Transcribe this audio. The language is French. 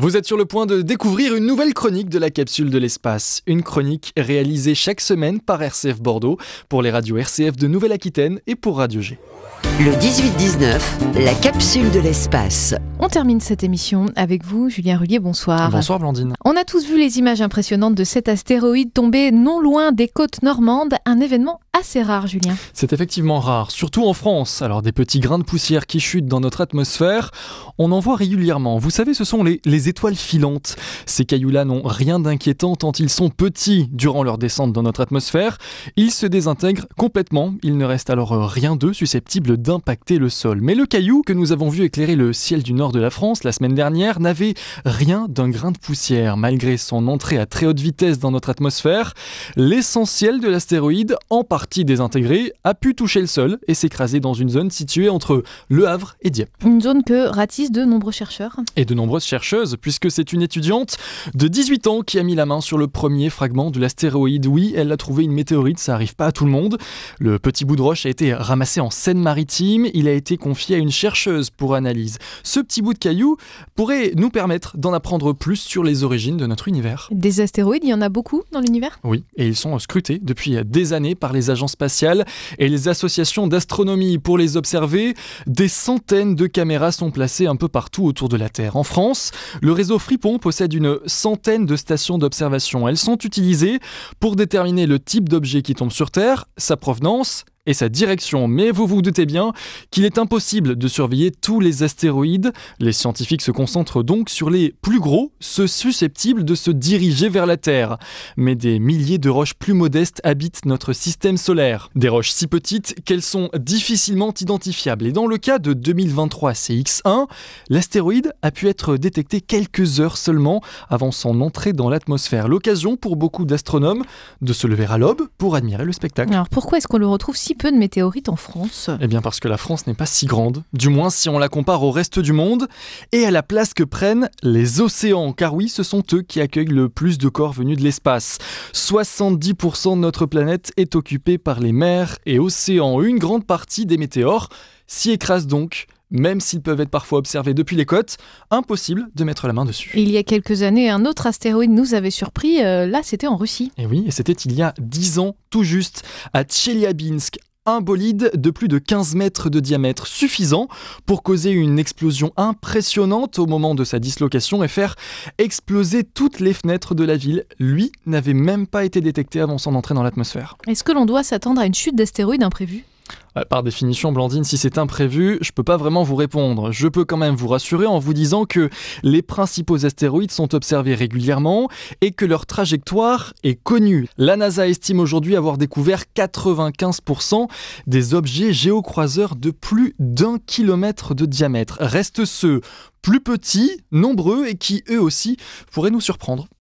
Vous êtes sur le point de découvrir une nouvelle chronique de la capsule de l'espace. Une chronique réalisée chaque semaine par RCF Bordeaux pour les radios RCF de Nouvelle-Aquitaine et pour Radio G. Le 18-19, la capsule de l'espace. On termine cette émission avec vous, Julien Rullier, bonsoir. Bonsoir Blandine. On a tous vu les images impressionnantes de cet astéroïde tombé non loin des côtes normandes, un événement assez rare, Julien. C'est effectivement rare, surtout en France. Alors des petits grains de poussière qui chutent dans notre atmosphère, on en voit régulièrement. Vous savez, ce sont les, les étoiles filantes. Ces cailloux-là n'ont rien d'inquiétant tant ils sont petits durant leur descente dans notre atmosphère. Ils se désintègrent complètement. Il ne reste alors rien d'eux susceptible d'impacter le sol. Mais le caillou que nous avons vu éclairer le ciel du nord de la France la semaine dernière n'avait rien d'un grain de poussière. Malgré son entrée à très haute vitesse dans notre atmosphère, l'essentiel de l'astéroïde, en partie désintégré, a pu toucher le sol et s'écraser dans une zone située entre Le Havre et Dieppe. Une zone que ratissent de nombreux chercheurs. Et de nombreuses chercheuses, puisque c'est une étudiante de 18 ans qui a mis la main sur le premier fragment de l'astéroïde. Oui, elle a trouvé une météorite, ça arrive pas à tout le monde. Le petit bout de roche a été ramassé en Seine-Maritime, il a été confié à une chercheuse pour analyse. Ce petit bout de caillou pourrait nous permettre d'en apprendre plus sur les origines de notre univers. Des astéroïdes, il y en a beaucoup dans l'univers? Oui, et ils sont scrutés depuis des années par les agences spatiales et les associations d'astronomie. Pour les observer, des centaines de caméras sont placées un peu partout autour de la Terre. En France, le réseau Fripon possède une centaine de stations d'observation. Elles sont utilisées pour déterminer le type d'objet qui tombe sur Terre, sa provenance et sa direction. Mais vous vous doutez bien qu'il est impossible de surveiller tous les astéroïdes. Les scientifiques se concentrent donc sur les plus gros, ceux susceptibles de se diriger vers la Terre. Mais des milliers de roches plus modestes habitent notre système solaire. Des roches si petites qu'elles sont difficilement identifiables. Et dans le cas de 2023 CX1, l'astéroïde a pu être détecté quelques heures seulement avant son entrée dans l'atmosphère. L'occasion pour beaucoup d'astronomes de se lever à l'aube pour admirer le spectacle. Alors pourquoi est-ce qu'on le retrouve si peu de météorites en France Eh bien parce que la France n'est pas si grande, du moins si on la compare au reste du monde, et à la place que prennent les océans, car oui, ce sont eux qui accueillent le plus de corps venus de l'espace. 70% de notre planète est occupée par les mers et océans. Une grande partie des météores s'y écrasent donc même s'ils peuvent être parfois observés depuis les côtes, impossible de mettre la main dessus. Il y a quelques années, un autre astéroïde nous avait surpris, euh, là c'était en Russie. Et oui, et c'était il y a 10 ans tout juste, à Tcheliabinsk, un bolide de plus de 15 mètres de diamètre, suffisant pour causer une explosion impressionnante au moment de sa dislocation et faire exploser toutes les fenêtres de la ville. Lui n'avait même pas été détecté avant son entrée dans l'atmosphère. Est-ce que l'on doit s'attendre à une chute d'astéroïdes imprévue? Par définition, Blandine, si c'est imprévu, je peux pas vraiment vous répondre. Je peux quand même vous rassurer en vous disant que les principaux astéroïdes sont observés régulièrement et que leur trajectoire est connue. La NASA estime aujourd'hui avoir découvert 95% des objets géocroiseurs de plus d'un kilomètre de diamètre. Restent ceux plus petits, nombreux et qui eux aussi pourraient nous surprendre.